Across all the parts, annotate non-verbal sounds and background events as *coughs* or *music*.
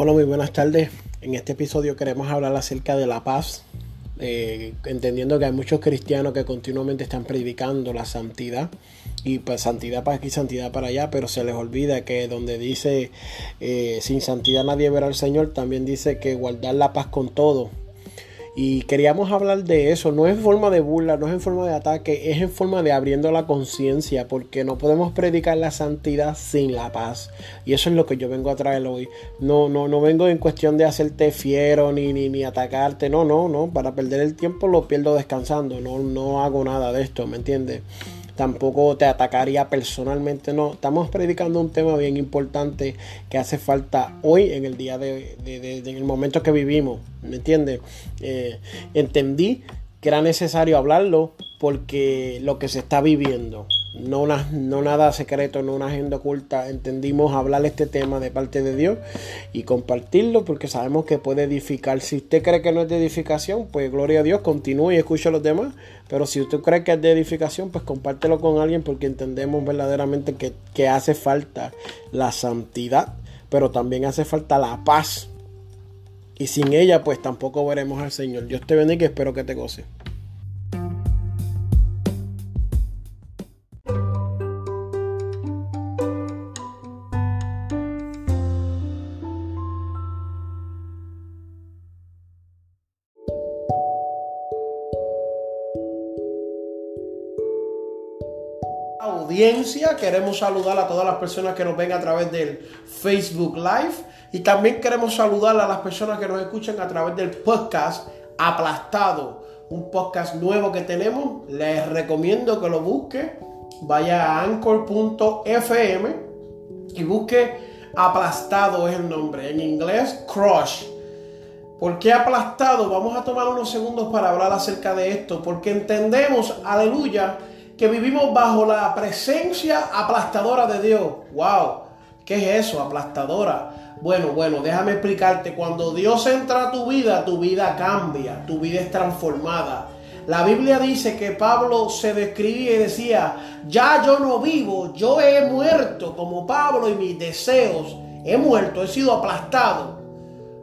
Hola, muy buenas tardes. En este episodio queremos hablar acerca de la paz, eh, entendiendo que hay muchos cristianos que continuamente están predicando la santidad y pues santidad para aquí, santidad para allá, pero se les olvida que donde dice eh, sin santidad nadie verá al Señor, también dice que guardar la paz con todo. Y queríamos hablar de eso, no es en forma de burla, no es en forma de ataque, es en forma de abriendo la conciencia, porque no podemos predicar la santidad sin la paz. Y eso es lo que yo vengo a traer hoy. No, no, no vengo en cuestión de hacerte fiero ni, ni, ni atacarte, no, no, no, para perder el tiempo lo pierdo descansando, no, no hago nada de esto, ¿me entiendes? Tampoco te atacaría personalmente, no. Estamos predicando un tema bien importante que hace falta hoy en el día de, en el momento que vivimos, ¿me entiendes? Eh, entendí que era necesario hablarlo porque lo que se está viviendo, no, no nada secreto, no una agenda oculta, entendimos hablar este tema de parte de Dios y compartirlo porque sabemos que puede edificar. Si usted cree que no es de edificación, pues gloria a Dios, continúe y escuche a los demás. Pero si usted cree que es de edificación, pues compártelo con alguien porque entendemos verdaderamente que, que hace falta la santidad, pero también hace falta la paz. Y sin ella, pues tampoco veremos al Señor. Dios te bendiga y espero que te goce. Queremos saludar a todas las personas que nos ven a través del Facebook Live. Y también queremos saludar a las personas que nos escuchan a través del podcast Aplastado. Un podcast nuevo que tenemos. Les recomiendo que lo busque. Vaya a anchor.fm y busque Aplastado es el nombre. En inglés, Crush. ¿Por qué aplastado? Vamos a tomar unos segundos para hablar acerca de esto. Porque entendemos, aleluya, que vivimos bajo la presencia aplastadora de Dios. ¡Wow! ¿Qué es eso? Aplastadora. Bueno, bueno, déjame explicarte. Cuando Dios entra a tu vida, tu vida cambia, tu vida es transformada. La Biblia dice que Pablo se describía y decía, ya yo no vivo, yo he muerto como Pablo y mis deseos. He muerto, he sido aplastado.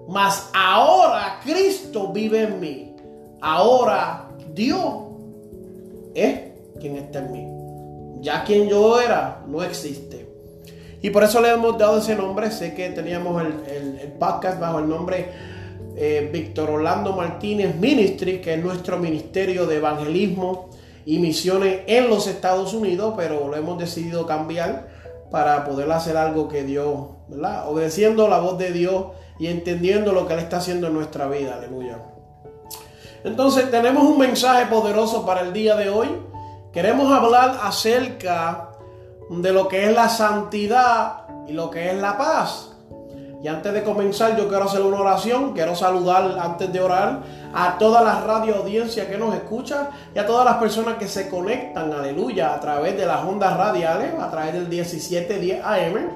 Mas ahora Cristo vive en mí. Ahora Dios es quien está en mí. Ya quien yo era no existe. Y por eso le hemos dado ese nombre. Sé que teníamos el, podcast bajo el nombre eh, Víctor Orlando Martínez Ministry, que es nuestro ministerio de evangelismo y misiones en los Estados Unidos, pero lo hemos decidido cambiar para poder hacer algo que Dios, ¿verdad? Obedeciendo la voz de Dios y entendiendo lo que Él está haciendo en nuestra vida. Aleluya. Entonces tenemos un mensaje poderoso para el día de hoy. Queremos hablar acerca de lo que es la santidad y lo que es la paz. Y antes de comenzar, yo quiero hacer una oración. Quiero saludar antes de orar a toda la radio audiencia que nos escucha y a todas las personas que se conectan, aleluya, a través de las ondas radiales, a través del 1710 AM,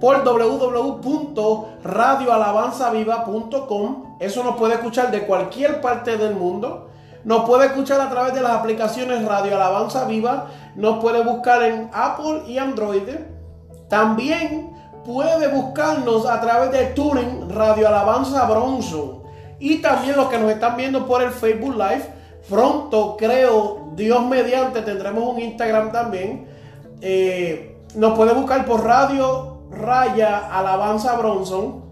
por www.radioalabanzaviva.com. Eso nos puede escuchar de cualquier parte del mundo. Nos puede escuchar a través de las aplicaciones Radio Alabanza Viva. Nos puede buscar en Apple y Android. También puede buscarnos a través de Tuning Radio Alabanza Bronson. Y también los que nos están viendo por el Facebook Live. Pronto, creo, Dios mediante, tendremos un Instagram también. Eh, nos puede buscar por Radio Raya Alabanza Bronson.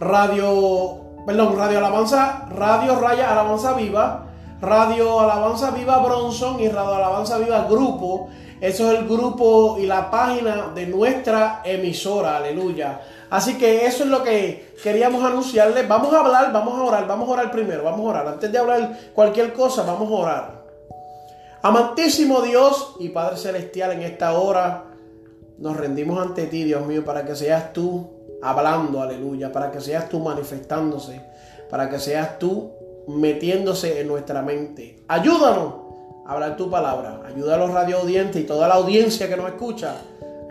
Radio perdón, Radio Alabanza, Radio Raya Alabanza Viva, Radio Alabanza Viva Bronson y Radio Alabanza Viva Grupo. Eso es el grupo y la página de nuestra emisora, aleluya. Así que eso es lo que queríamos anunciarles. Vamos a hablar, vamos a orar, vamos a orar primero, vamos a orar. Antes de hablar cualquier cosa, vamos a orar. Amantísimo Dios y Padre Celestial, en esta hora nos rendimos ante ti, Dios mío, para que seas tú hablando, aleluya, para que seas tú manifestándose, para que seas tú metiéndose en nuestra mente. Ayúdanos a hablar tu palabra, ayuda a los audientes y toda la audiencia que nos escucha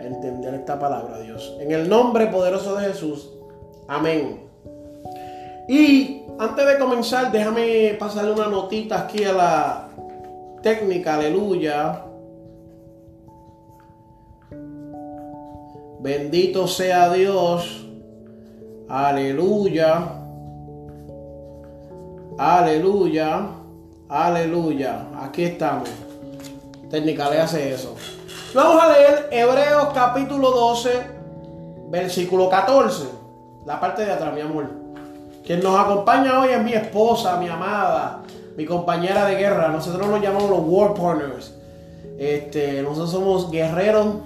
a entender esta palabra, Dios. En el nombre poderoso de Jesús, amén. Y antes de comenzar, déjame pasarle una notita aquí a la técnica, aleluya. Bendito sea Dios. Aleluya. Aleluya. Aleluya. Aquí estamos. Técnica le hace eso. Vamos a leer Hebreos capítulo 12, versículo 14. La parte de atrás, mi amor. Quien nos acompaña hoy es mi esposa, mi amada, mi compañera de guerra. Nosotros nos llamamos los War Partners. Este, nosotros somos guerreros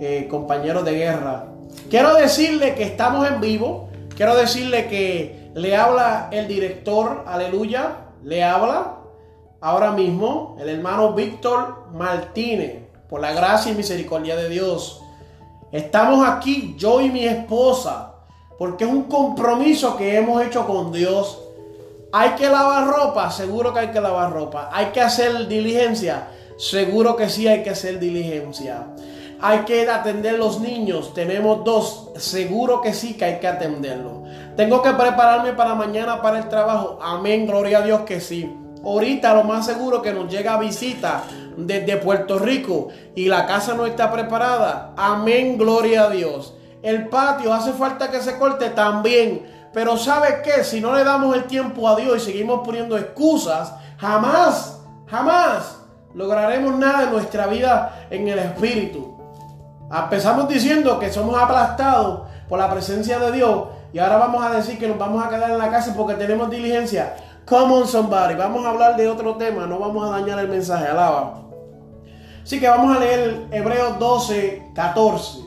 eh, compañeros de guerra. Quiero decirle que estamos en vivo. Quiero decirle que le habla el director, aleluya, le habla ahora mismo el hermano Víctor Martínez, por la gracia y misericordia de Dios. Estamos aquí, yo y mi esposa, porque es un compromiso que hemos hecho con Dios. Hay que lavar ropa, seguro que hay que lavar ropa. Hay que hacer diligencia, seguro que sí hay que hacer diligencia. Hay que atender los niños. Tenemos dos. Seguro que sí que hay que atenderlo. Tengo que prepararme para mañana para el trabajo. Amén. Gloria a Dios que sí. Ahorita lo más seguro que nos llega visita desde Puerto Rico y la casa no está preparada. Amén. Gloria a Dios. El patio hace falta que se corte también. Pero ¿sabe qué? Si no le damos el tiempo a Dios y seguimos poniendo excusas, jamás, jamás lograremos nada en nuestra vida en el Espíritu. Empezamos diciendo que somos aplastados por la presencia de Dios y ahora vamos a decir que nos vamos a quedar en la casa porque tenemos diligencia. Come on somebody, vamos a hablar de otro tema, no vamos a dañar el mensaje, alaba. Así que vamos a leer Hebreos 12, 14.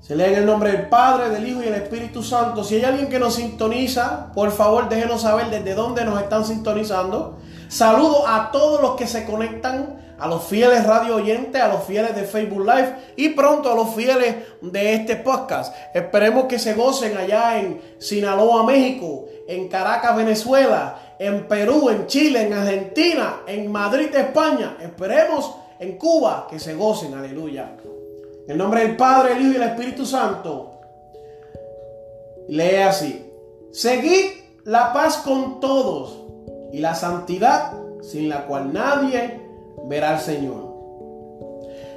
Se lee en el nombre del Padre, del Hijo y del Espíritu Santo. Si hay alguien que nos sintoniza, por favor déjenos saber desde dónde nos están sintonizando. Saludo a todos los que se conectan a los fieles radio oyentes, a los fieles de Facebook Live y pronto a los fieles de este podcast. Esperemos que se gocen allá en Sinaloa, México, en Caracas, Venezuela, en Perú, en Chile, en Argentina, en Madrid, España. Esperemos en Cuba que se gocen, aleluya. En el nombre del Padre, el Hijo y el Espíritu Santo. Lee así. Seguid la paz con todos y la santidad sin la cual nadie verá al Señor.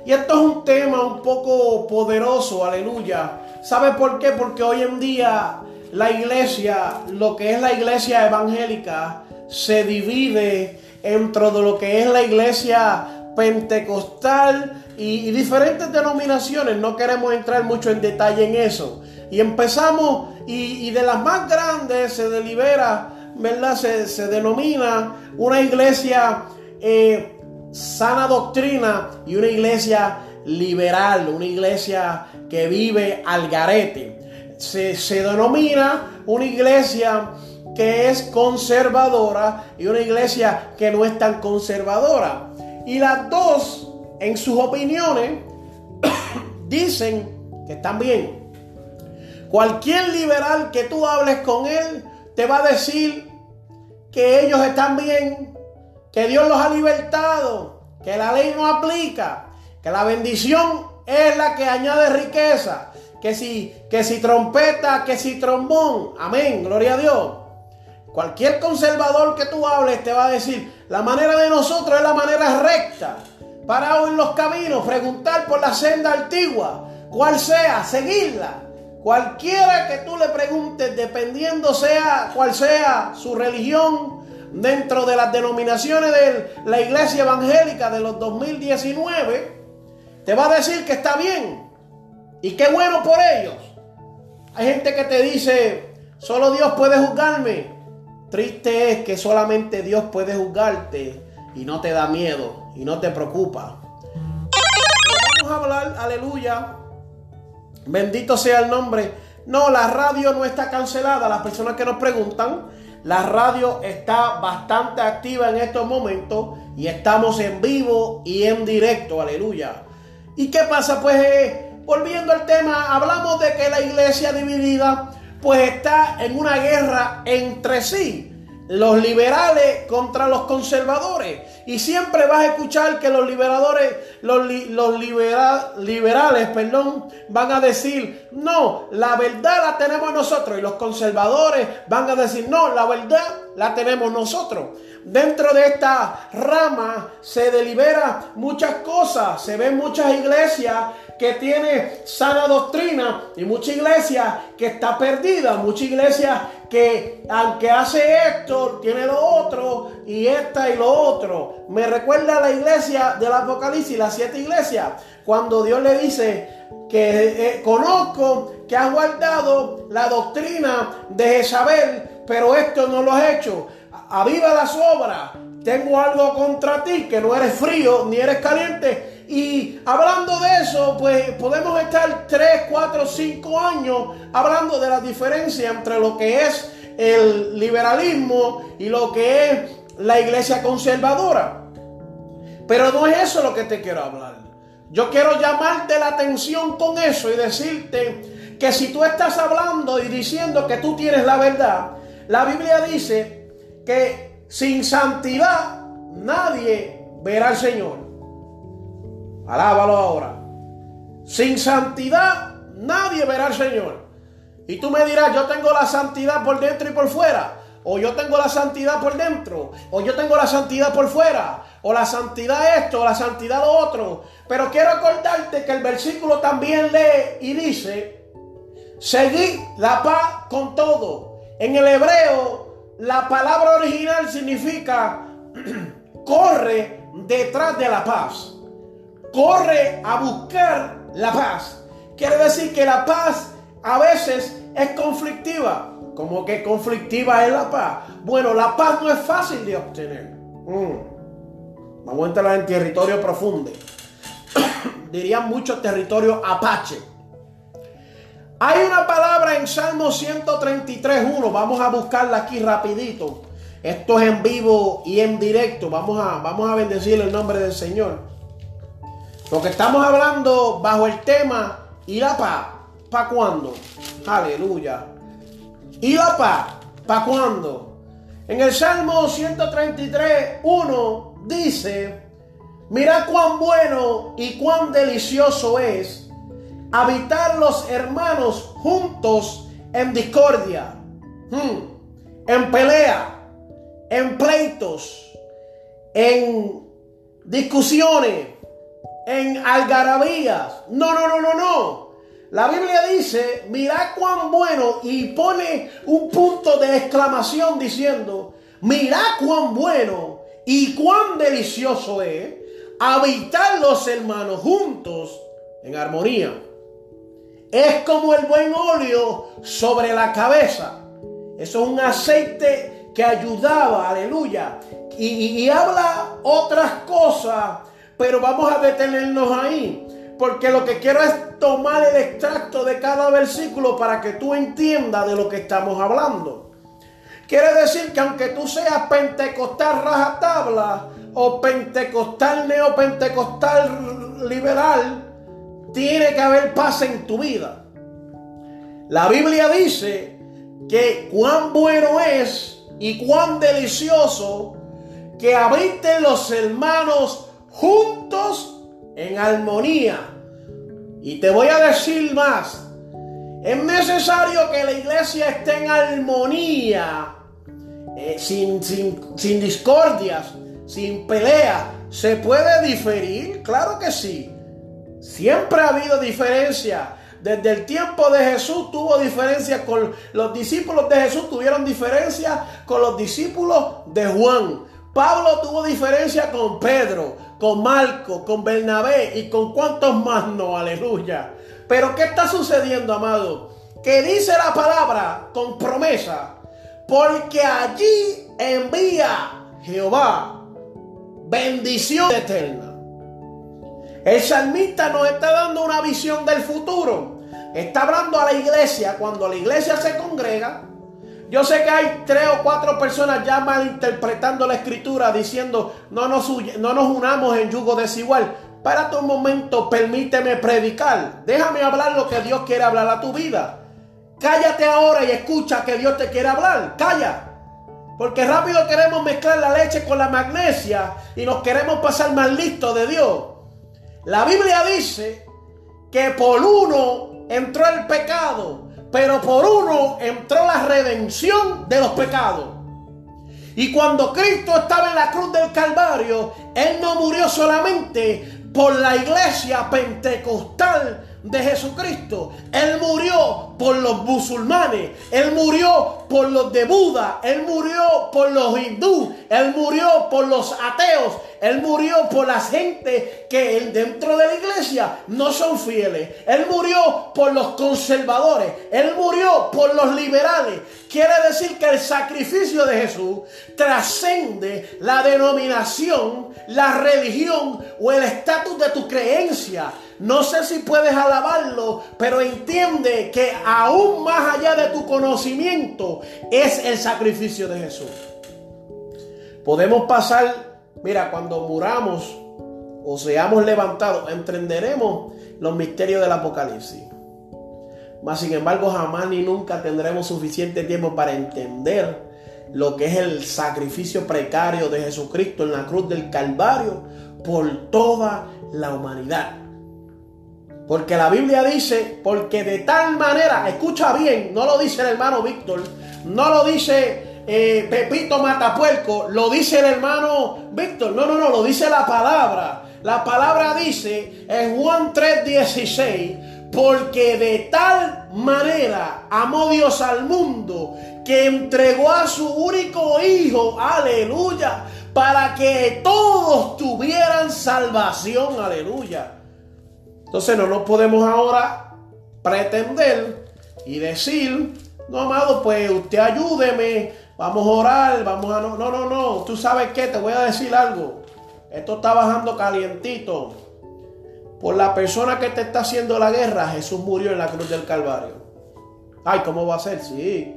Y esto es un tema un poco poderoso, aleluya. ¿Sabe por qué? Porque hoy en día la iglesia, lo que es la iglesia evangélica, se divide entre lo que es la iglesia pentecostal y, diferentes denominaciones. No queremos entrar mucho en detalle en eso. Y empezamos, y, de las más grandes se delibera, ¿verdad? Se, denomina una iglesia eh, sana doctrina y una iglesia liberal, una iglesia que vive al garete. Se, denomina una iglesia que es conservadora y una iglesia que no es tan conservadora. Y las dos, en sus opiniones, *coughs* dicen que están bien. Cualquier liberal que tú hables con él te va a decir que ellos están bien que Dios los ha libertado, que la ley no aplica, que la bendición es la que añade riqueza, que si, que si trompeta, que si trombón, amén, gloria a Dios. Cualquier conservador que tú hables te va a decir, la manera de nosotros es la manera recta, parado en los caminos, preguntar por la senda antigua, cuál sea, seguirla. Cualquiera que tú le preguntes, dependiendo sea cuál sea su religión, dentro de las denominaciones de la iglesia evangélica de los 2019, te va a decir que está bien y qué bueno por ellos. Hay gente que te dice, solo Dios puede juzgarme. Triste es que solamente Dios puede juzgarte y no te da miedo y no te preocupa. Vamos a hablar, aleluya. Bendito sea el nombre. No, la radio no está cancelada. Las personas que nos preguntan, la radio está bastante activa en estos momentos y estamos en vivo y en directo, aleluya. ¿Y qué pasa? Pues eh, volviendo al tema, hablamos de que la iglesia dividida pues está en una guerra entre sí. Los liberales contra los conservadores. Y siempre vas a escuchar que los liberadores, los, liberales, perdón, van a decir, no, la verdad la tenemos nosotros. Y los conservadores van a decir, no, la verdad la tenemos nosotros. Dentro de esta rama se delibera muchas cosas. Se ven muchas iglesias que tiene sana doctrina y mucha iglesia que está perdida, mucha iglesia que aunque hace esto, tiene lo otro y esta y lo otro. Me recuerda a la iglesia del Apocalipsis, las siete iglesias, cuando Dios le dice que eh, conozco que has guardado la doctrina de Jezabel, pero esto no lo has hecho. Aviva las obras. Tengo algo contra ti, que no eres frío ni eres caliente y hablando de eso, pues podemos estar 3, 4, 5 años hablando de la diferencia entre lo que es el liberalismo y lo que es la iglesia conservadora. Pero no es eso lo que te quiero hablar. Yo quiero llamarte la atención con eso y decirte que si tú estás hablando y diciendo que tú tienes la verdad, la Biblia dice que sin santidad nadie verá al Señor. Alábalo ahora. Sin santidad nadie verá al Señor. Y tú me dirás, yo tengo la santidad por dentro y por fuera. O yo tengo la santidad por dentro. O yo tengo la santidad por fuera. O la santidad esto, o la santidad lo otro. Pero quiero acordarte que el versículo también lee y dice, seguid la paz con todo. En el hebreo, la palabra original significa *clears throat* corre detrás de la paz corre a buscar la paz. Quiere decir que la paz a veces es conflictiva. Como que conflictiva es la paz. Bueno, la paz no es fácil de obtener. Mm. Vamos a entrar en territorio profundo. *coughs* Dirían mucho territorio apache. Hay una palabra en Salmo 133.1. Vamos a buscarla aquí rapidito. Esto es en vivo y en directo. Vamos a, vamos a bendecir el nombre del Señor. Porque estamos hablando bajo el tema ¿y la paz? ¿Para cuándo? Aleluya. ¿Y la paz? ¿Para cuándo? En el Salmo 133, 1 dice, mira cuán bueno y cuán delicioso es habitar los hermanos juntos en discordia, hmm, en pelea, en pleitos, en discusiones en algarabías. No, no, no, no, no. La Biblia dice, mira cuán bueno y pone un punto de exclamación diciendo, mira cuán bueno y cuán delicioso es habitar los hermanos juntos en armonía. Es como el buen óleo sobre la cabeza. Eso es un aceite que ayudaba, aleluya. Y habla otras cosas pero vamos a detenernos ahí. Porque lo que quiero es tomar el extracto de cada versículo para que tú entiendas de lo que estamos hablando. Quiere decir que aunque tú seas pentecostal rajatabla o pentecostal neopentecostal liberal, tiene que haber paz en tu vida. La Biblia dice que cuán bueno es y cuán delicioso que habiten los hermanos juntos en armonía. Y te voy a decir más. Es necesario que la iglesia esté en armonía, eh, sin, sin, sin discordias, sin peleas. ¿Se puede diferir? Claro que sí. Siempre ha habido diferencia. Desde el tiempo de Jesús tuvo diferencia con los discípulos de Jesús, tuvieron diferencia con los discípulos de Juan. Pablo tuvo diferencia con Pedro con Marco, con Bernabé y con cuantos más no, aleluya. Pero ¿qué está sucediendo, amado? Que dice la palabra con promesa, porque allí envía Jehová bendición eterna. El salmista nos está dando una visión del futuro. Está hablando a la iglesia. Cuando la iglesia se congrega, yo sé que hay tres o cuatro personas ya malinterpretando la escritura diciendo no nos, no nos unamos en yugo desigual. Párate un momento, permíteme predicar. Déjame hablar lo que Dios quiere hablar a tu vida. Cállate ahora y escucha que Dios te quiere hablar. Calla. Porque rápido queremos mezclar la leche con la magnesia y nos queremos pasar más listo de Dios. La Biblia dice que por uno entró el pecado, pero por uno entró la redención de los pecados. Y cuando Cristo estaba en la cruz del Calvario, Él no murió solamente por la iglesia pentecostal de Jesucristo. Él murió por los musulmanes, Él murió por los de Buda, Él murió por los hindú, Él murió por los ateos, Él murió por la gente que dentro de la iglesia no son fieles, Él murió por los conservadores, Él murió por los liberales. Quiere decir que el sacrificio de Jesús trascende la denominación, la religión o el estatus de tu creencia. No sé si puedes alabarlo, pero entiende que aún más allá de tu conocimiento es el sacrificio de Jesús. Podemos pasar, mira, cuando muramos o seamos levantados, entenderemos los misterios del Apocalipsis. Mas sin embargo, jamás ni nunca tendremos suficiente tiempo para entender lo que es el sacrificio precario de Jesucristo en la cruz del Calvario por toda la humanidad. Porque la Biblia dice, porque de tal manera, escucha bien, no lo dice el hermano Víctor, no lo dice eh, Pepito Matapuerco, lo dice el hermano Víctor, no, no, no, lo dice la palabra. La palabra dice en Juan 3:16, porque de tal manera amó Dios al mundo que entregó a su único hijo, aleluya, para que todos tuvieran salvación, aleluya. Entonces no nos podemos ahora pretender y decir, no, amado, pues usted ayúdeme, vamos a orar, vamos a... No, no, no, no, tú sabes qué, te voy a decir algo. Esto está bajando calientito. Por la persona que te está haciendo la guerra, Jesús murió en la cruz del Calvario. Ay, ¿cómo va a ser? Sí.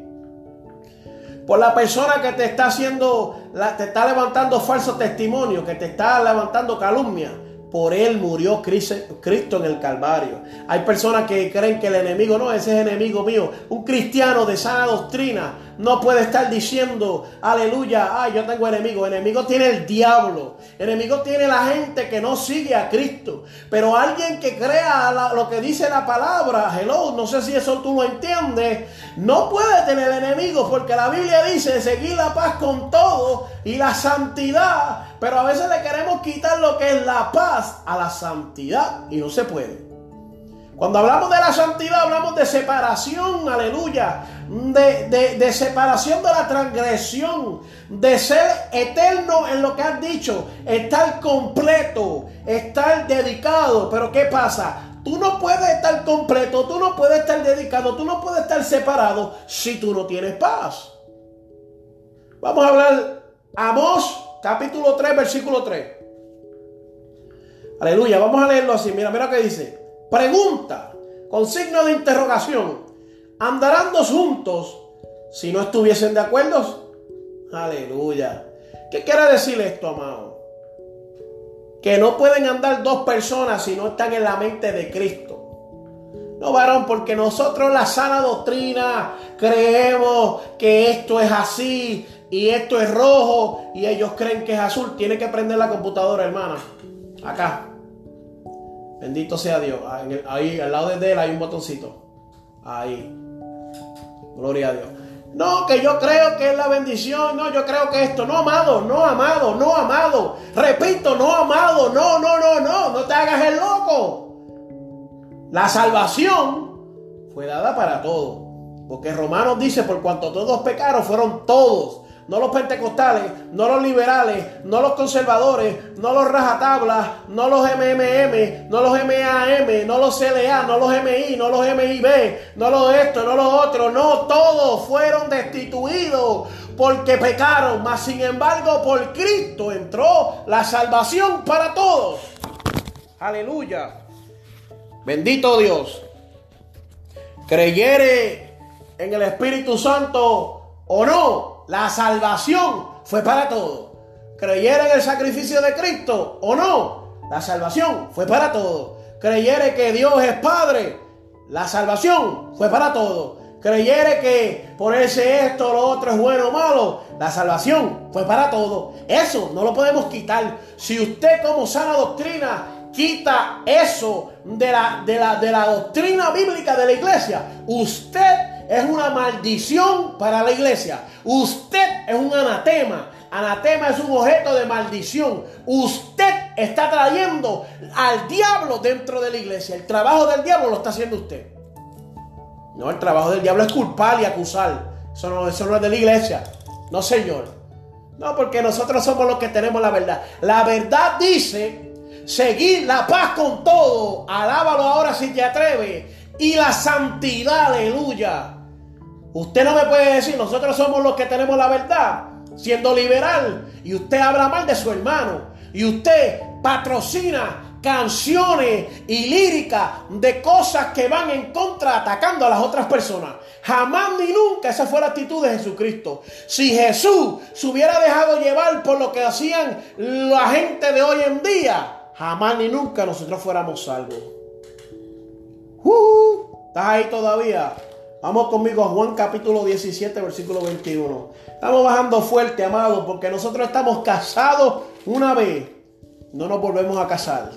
Por la persona que te está haciendo, te está levantando falso testimonio, que te está levantando calumnia. Por él murió Cristo en el Calvario. Hay personas que creen que el enemigo no, ese es enemigo mío. Un cristiano de sana doctrina no puede estar diciendo, aleluya, ay, yo tengo enemigo. Enemigo tiene el diablo. Enemigo tiene la gente que no sigue a Cristo. Pero alguien que crea lo que dice la palabra, hello, no sé si eso tú lo entiendes, no puede tener enemigos porque la Biblia dice seguir la paz con todo y la santidad. Pero a veces le queremos quitar lo que es la paz a la santidad y no se puede. Cuando hablamos de la santidad, hablamos de separación, aleluya, de, separación de la transgresión, de ser eterno en lo que has dicho, estar completo, estar dedicado. Pero ¿qué pasa? Tú no puedes estar completo, tú no puedes estar dedicado, tú no puedes estar separado si tú no tienes paz. Vamos a hablar Amós capítulo 3, versículo 3. Aleluya, vamos a leerlo así. Mira, mira qué dice. Pregunta, con signo de interrogación. ¿Andarán dos juntos si no estuviesen de acuerdo? Aleluya. ¿Qué quiere decir esto, amado? Que no pueden andar dos personas si no están en la mente de Cristo. No, varón, porque nosotros la sana doctrina creemos que esto es así y esto es rojo y ellos creen que es azul. Tiene que prender la computadora, hermana. Acá. Bendito sea Dios. Ahí, al lado de él hay un botoncito. Ahí. Gloria a Dios. No, que yo creo que es la bendición. No, yo creo que esto. No, amado, no, amado, no, amado. Repito, no, amado. No, no, no, no. No te hagas el loco. La salvación fue dada para todos. Porque Romanos dice, por cuanto todos pecaron, fueron todos no los pentecostales, no los liberales, no los conservadores, no los rajatablas, no los MMM, no los MAM, no los CLA, no los MI, no los MIB, no los esto, no los otros, no, todos fueron destituidos porque pecaron, mas sin embargo por Cristo entró la salvación para todos. Aleluya. Bendito Dios. Creyere en el Espíritu Santo o no, la salvación fue para todos. Creyera en el sacrificio de Cristo o no, la salvación fue para todos. Creyere que Dios es Padre, la salvación fue para todos. Creyere que ponerse esto, lo otro es bueno o malo, la salvación fue para todos. Eso no lo podemos quitar. Si usted como sana doctrina quita eso de la, de la, de la doctrina bíblica de la iglesia, usted es una maldición para la iglesia. Usted es un anatema. Anatema es un objeto de maldición. Usted está trayendo al diablo dentro de la iglesia. El trabajo del diablo lo está haciendo usted. No, el trabajo del diablo es culpar y acusar. Eso no, es de la iglesia. No, señor. No, porque nosotros somos los que tenemos la verdad. La verdad dice, seguir la paz con todo. Alábalo ahora si te atreve. Y la santidad, aleluya. Usted no me puede decir, nosotros somos los que tenemos la verdad, siendo liberal, y usted habla mal de su hermano, y usted patrocina canciones y líricas de cosas que van en contra, atacando a las otras personas. Jamás ni nunca esa fue la actitud de Jesucristo. Si Jesús se hubiera dejado llevar por lo que hacían la gente de hoy en día, jamás ni nunca nosotros fuéramos salvos. Uh, ¿Estás ahí todavía? Vamos conmigo a Juan capítulo 17, versículo 21. Estamos bajando fuerte, amado, porque nosotros estamos casados una vez. No nos volvemos a casar.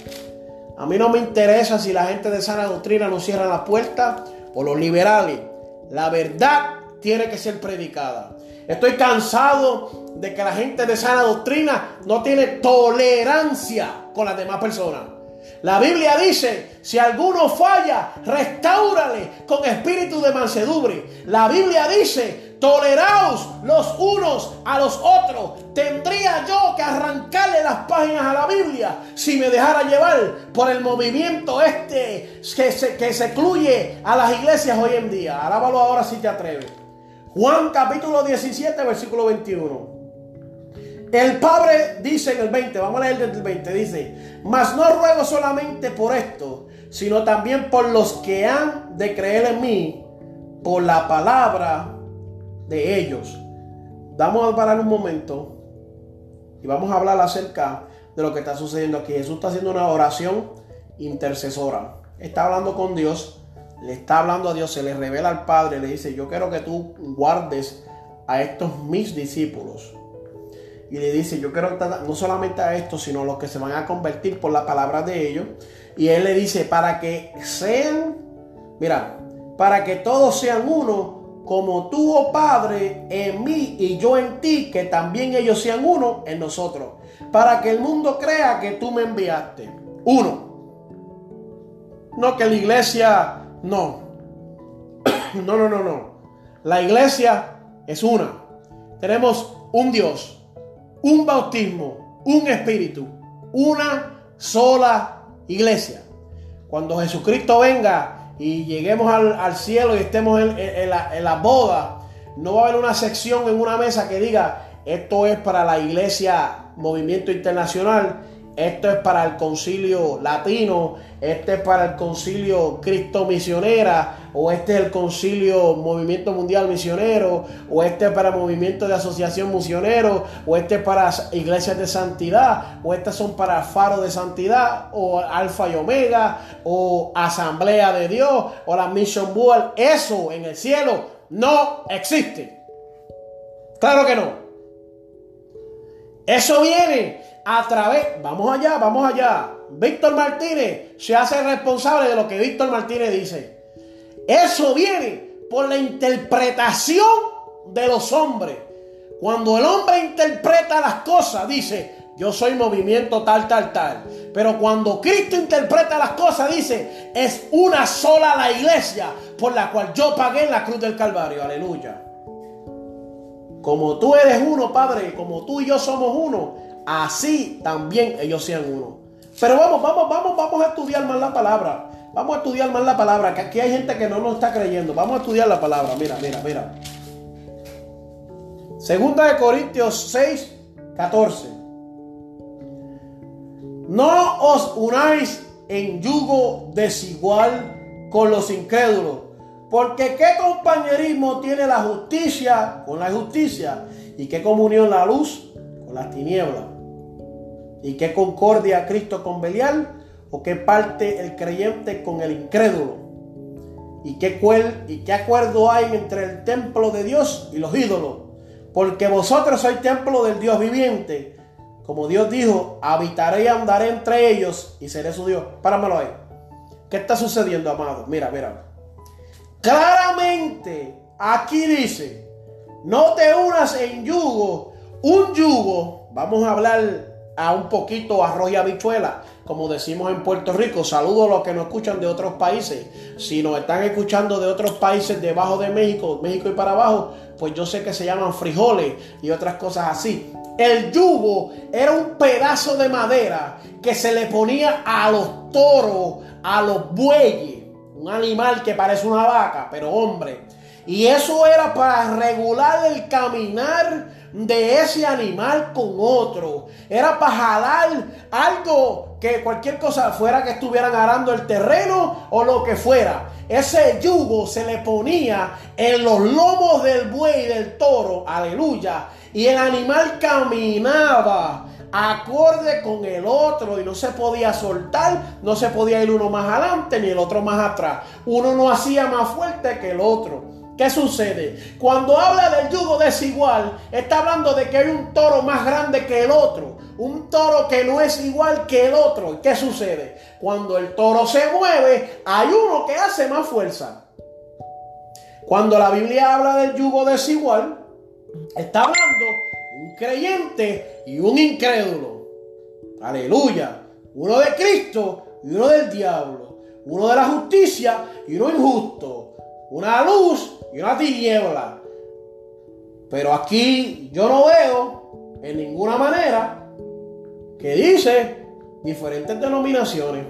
A mí no me interesa si la gente de sana doctrina nos cierra las puertas o los liberales. La verdad tiene que ser predicada. Estoy cansado de que la gente de sana doctrina no tiene tolerancia con las demás personas. La Biblia dice, si alguno falla, restaurale con espíritu de mansedumbre. La Biblia dice, toleraos los unos a los otros. Tendría yo que arrancarle las páginas a la Biblia si me dejara llevar por el movimiento este que se, que se cluye a las iglesias hoy en día. Alábalo ahora si te atreves. Juan capítulo 17, versículo 21. El Padre dice en el 20, vamos a leer el 20, dice, mas no ruego solamente por esto, sino también por los que han de creer en mí, por la palabra de ellos. Vamos a parar un momento y vamos a hablar acerca de lo que está sucediendo aquí. Jesús está haciendo una oración intercesora. Está hablando con Dios, le está hablando a Dios, se le revela al Padre, le dice, yo quiero que tú guardes a estos mis discípulos y le dice, yo quiero no solamente a estos, sino a los que se van a convertir por la palabra de ellos. Y él le dice, para que sean, mira, para que todos sean uno, como tú, oh Padre, en mí y yo en ti, que también ellos sean uno en nosotros, para que el mundo crea que tú me enviaste. Uno. No que la iglesia, no. *coughs* No, no, no, no. La iglesia es una. Tenemos un Dios un bautismo, un espíritu, una sola iglesia. Cuando Jesucristo venga y lleguemos al, cielo y estemos en, la, en la boda, no va a haber una sección en una mesa que diga, esto es para la iglesia Movimiento Internacional esto es para el concilio latino, este es para el concilio Cristo Misionera, o este es el concilio Movimiento Mundial Misionero, o este es para movimiento de asociación misionero, o este es para iglesias de santidad, o estas son para faro de santidad, o alfa y omega, o asamblea de Dios, o la mission board. Eso en el cielo no existe. Claro que no. Eso viene a través, vamos allá, vamos allá. Víctor Martínez se hace responsable de lo que Víctor Martínez dice. Eso viene por la interpretación de los hombres. Cuando el hombre interpreta las cosas, dice, yo soy movimiento tal, tal, tal. Pero cuando Cristo interpreta las cosas, dice, es una sola la iglesia por la cual yo pagué en la cruz del Calvario. Aleluya. Como tú eres uno, Padre, como tú y yo somos uno, así también ellos sean uno. Pero vamos, vamos, vamos, vamos a estudiar más la palabra. Vamos a estudiar más la palabra, que aquí hay gente que no nos está creyendo. Vamos a estudiar la palabra. Mira, mira, mira. Segunda de Corintios 6, 14. No os unáis en yugo desigual con los incrédulos. Porque qué compañerismo tiene la justicia con la justicia y qué comunión la luz con las tinieblas. ¿Y qué concordia Cristo con Belial? ¿O qué parte el creyente con el incrédulo? ¿Y qué, ¿Y qué acuerdo hay entre el templo de Dios y los ídolos? Porque vosotros sois templo del Dios viviente. Como Dios dijo, habitaré y andaré entre ellos y seré su Dios. Páramelo ahí. ¿Qué está sucediendo, amado? Mira, mira. Claramente, aquí dice, no te unas en yugo. Un yugo, vamos a hablar a un poquito arroz y habichuela, como decimos en Puerto Rico. Saludo a los que nos escuchan de otros países. Si nos están escuchando de otros países debajo de México, México y para abajo, pues yo sé que se llaman frijoles y otras cosas así. El yugo era un pedazo de madera que se le ponía a los toros, a los bueyes, un animal que parece una vaca, pero hombre. Y eso era para regular el caminar de ese animal con otro. Era para jalar algo que cualquier cosa fuera que estuvieran arando el terreno o lo que fuera. Ese yugo se le ponía en los lomos del buey y del toro. Aleluya. Y el animal caminaba acorde con el otro y no se podía soltar, no se podía ir uno más adelante ni el otro más atrás. Uno no hacía más fuerte que el otro. ¿Qué sucede? Cuando habla del yugo desigual, está hablando de que hay un toro más grande que el otro. Un toro que no es igual que el otro. ¿Qué sucede? Cuando el toro se mueve, hay uno que hace más fuerza. Cuando la Biblia habla del yugo desigual, está hablando un creyente y un incrédulo. Aleluya. Uno de Cristo y uno del diablo. Uno de la justicia y uno injusto una luz y una tiniebla. Pero aquí yo no veo en ninguna manera que dice diferentes denominaciones.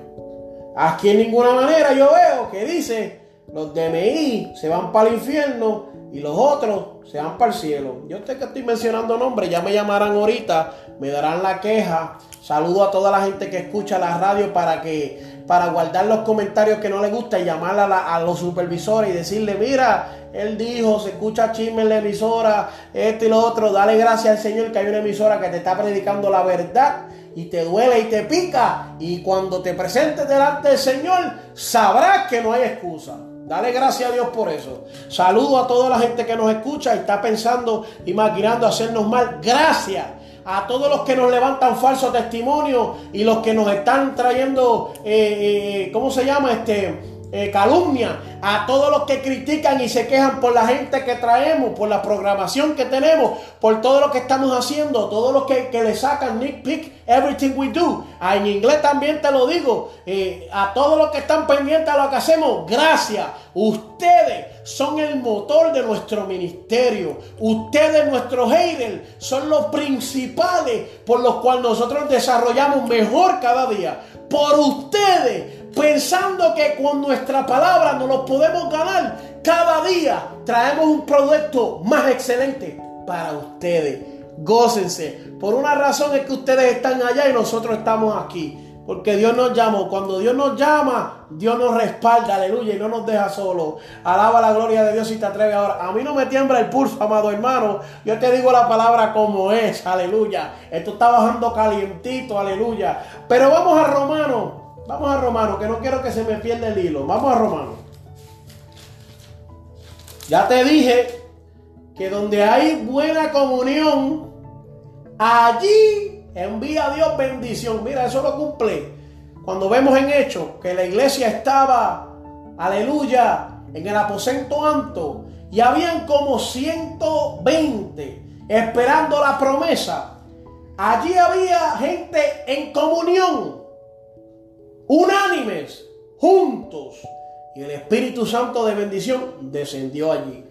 Aquí en ninguna manera yo veo que dice los DMI se van para el infierno y los otros se van para el cielo. Yo sé que estoy mencionando nombres, ya me llamarán ahorita, me darán la queja. Saludo a toda la gente que escucha la radio para que para guardar los comentarios que no le gusta y llamar a, los supervisores y decirle, mira, él dijo, se escucha chisme en la emisora, esto y lo otro, dale gracias al Señor que hay una emisora que te está predicando la verdad y te duele y te pica y cuando te presentes delante del Señor sabrás que no hay excusa. Dale gracias a Dios por eso. Saludo a toda la gente que nos escucha y está pensando, imaginando hacernos mal. Gracias a todos los que nos levantan falsos testimonios y los que nos están trayendo, eh, eh, ¿cómo se llama? Este, eh, calumnia, a todos los que critican y se quejan por la gente que traemos, por la programación que tenemos, por todo lo que estamos haciendo, todos los que, que le sacan nick pick, everything we do. Ah, en inglés también te lo digo, eh, a todos los que están pendientes a lo que hacemos, gracias. Ustedes son el motor de nuestro ministerio. Ustedes, nuestros haters, son los principales por los cuales nosotros desarrollamos mejor cada día. Por ustedes pensando que con nuestra palabra nos lo podemos ganar. Cada día traemos un producto más excelente para ustedes. Gócense. Por una razón es que ustedes están allá y nosotros estamos aquí. Porque Dios nos llamó. Cuando Dios nos llama, Dios nos respalda, aleluya, y no nos deja solos. Alaba la gloria de Dios si te atreves ahora. A mí no me tiembla el pulso, amado hermano. Yo te digo la palabra como es, aleluya. Esto está bajando calientito, aleluya. Pero vamos a Romano Vamos a Romano, que no quiero que se me pierda el hilo. Vamos a Romano. Ya te dije que donde hay buena comunión, allí envía a Dios bendición. Mira, eso lo cumple. Cuando vemos en hecho que la iglesia estaba, aleluya, en el aposento alto y habían como 120 esperando la promesa. Allí había gente en comunión unánimes, juntos. Y el Espíritu Santo de bendición descendió allí.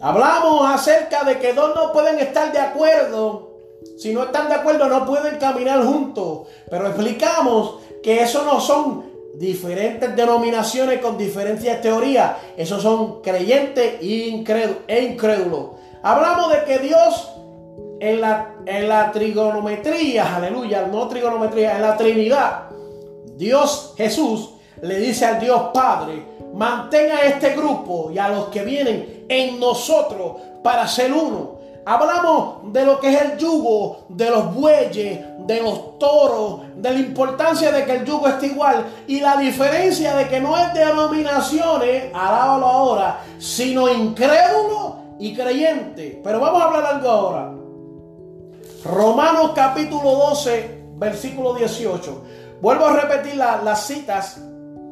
Hablamos acerca de que dos no pueden estar de acuerdo. Si no están de acuerdo no pueden caminar juntos. Pero explicamos que eso no son diferentes denominaciones con diferentes teorías. Esos son creyentes e incrédulos. Hablamos de que Dios en la, en la trigonometría, aleluya, no trigonometría, en la Trinidad, Dios Jesús le dice al Dios Padre, mantenga este grupo y a los que vienen en nosotros para ser uno. hablamos de lo que es el yugo, de los bueyes, de los toros, de la importancia de que el yugo esté igual y la diferencia de que no es de denominaciones, alábalo ahora, sino incrédulo y creyente. Pero vamos a hablar algo ahora. Romanos capítulo 12, versículo 18. Vuelvo a repetir las citas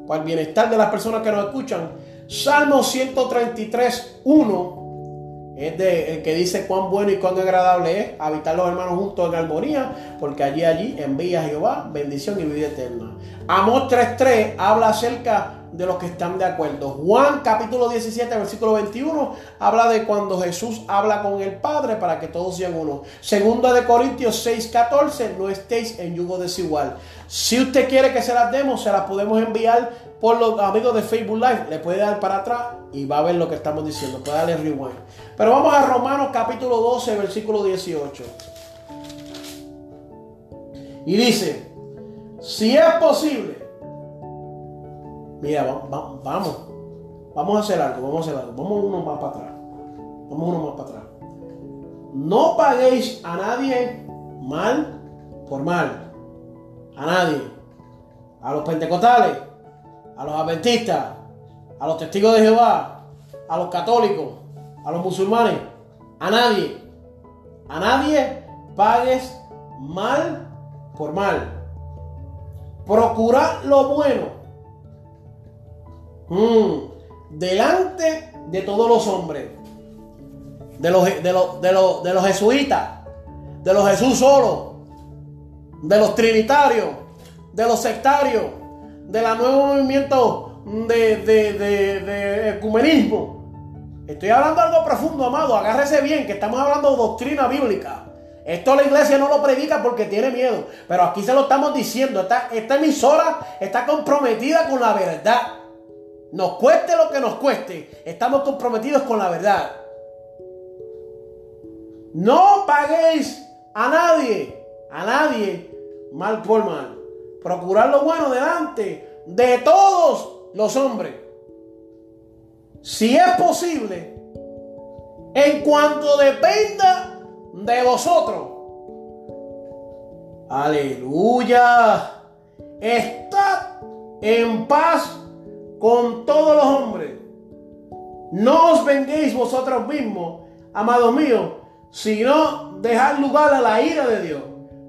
para el bienestar de las personas que nos escuchan. Salmo 133, 1 es de el que dice cuán bueno y cuán agradable es habitar los hermanos juntos en armonía, porque allí allí envía Jehová bendición y vida eterna. Amós 3.3 habla acerca de los que están de acuerdo. Juan capítulo 17 versículo 21 habla de cuando Jesús habla con el Padre para que todos sean uno. Segunda de Corintios 6.14 no estéis en yugo desigual. Si usted quiere que se las demos, se las podemos enviar por los amigos de Facebook Live. Le puede dar para atrás y va a ver lo que estamos diciendo. Puede darle rewind. Pero vamos a Romanos capítulo 12, versículo 18. Y dice, si es posible, vamos, vamos, a hacer algo, vamos a hacer algo. Vamos uno más para atrás. Vamos uno más para atrás. No paguéis a nadie mal por mal. A nadie. A los pentecostales a los adventistas, a los testigos de Jehová, a los católicos, a los musulmanes, a nadie, a nadie pagues mal por mal. Procura lo bueno mm, delante de todos los hombres, de los, de, los, de, los, de los jesuitas, de los Jesús solos, de los trinitarios, de los sectarios de la nuevo movimiento de, de, ecumenismo. Estoy hablando algo profundo, amado. Agárrese bien, que estamos hablando de doctrina bíblica. Esto la iglesia no lo predica porque tiene miedo. Pero aquí se lo estamos diciendo. Esta, esta emisora está comprometida con la verdad. Nos cueste lo que nos cueste. Estamos comprometidos con la verdad. No paguéis a nadie, a nadie, mal por mal procurar lo bueno delante de todos los hombres. Si es posible, en cuanto dependa de vosotros. Aleluya. Estad en paz con todos los hombres. No os venguéis vosotros mismos, amados míos, sino dejad lugar a la ira de Dios.